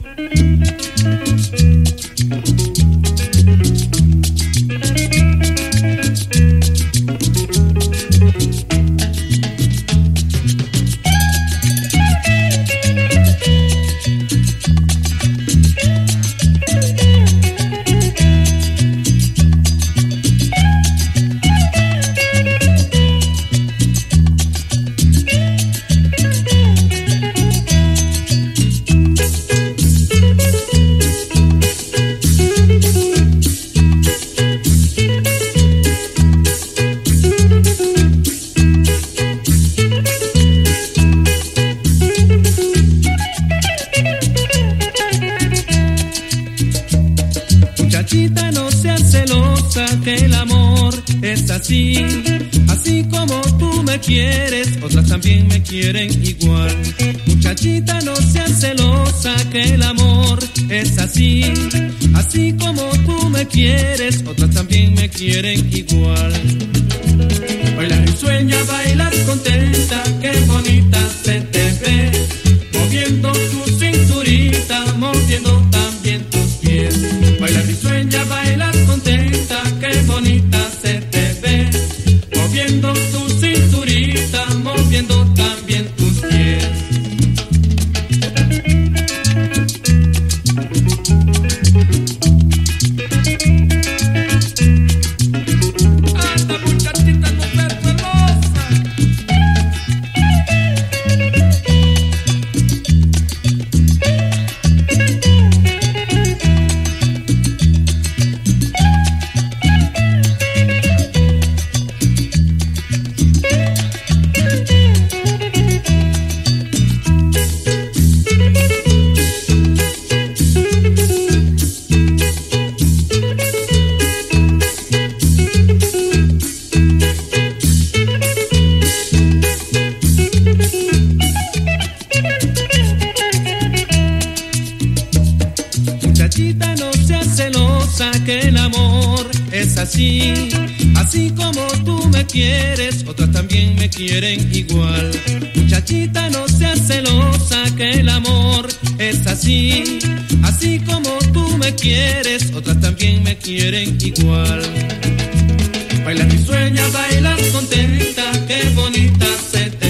Müzik seas celosa, que el amor es así. Así como tú me quieres, otras también me quieren igual. Muchachita, no seas celosa, que el amor es así. Así como tú me quieres, otras también me quieren igual. Bailas y sueña, bailas contenta, Muchachita, no seas celosa, que el amor es así. Así como tú me quieres, otras también me quieren igual. Muchachita, no seas celosa, que el amor es así. Así como tú me quieres, otras también me quieren igual. Bailas y sueñas, bailas contenta, qué bonita se te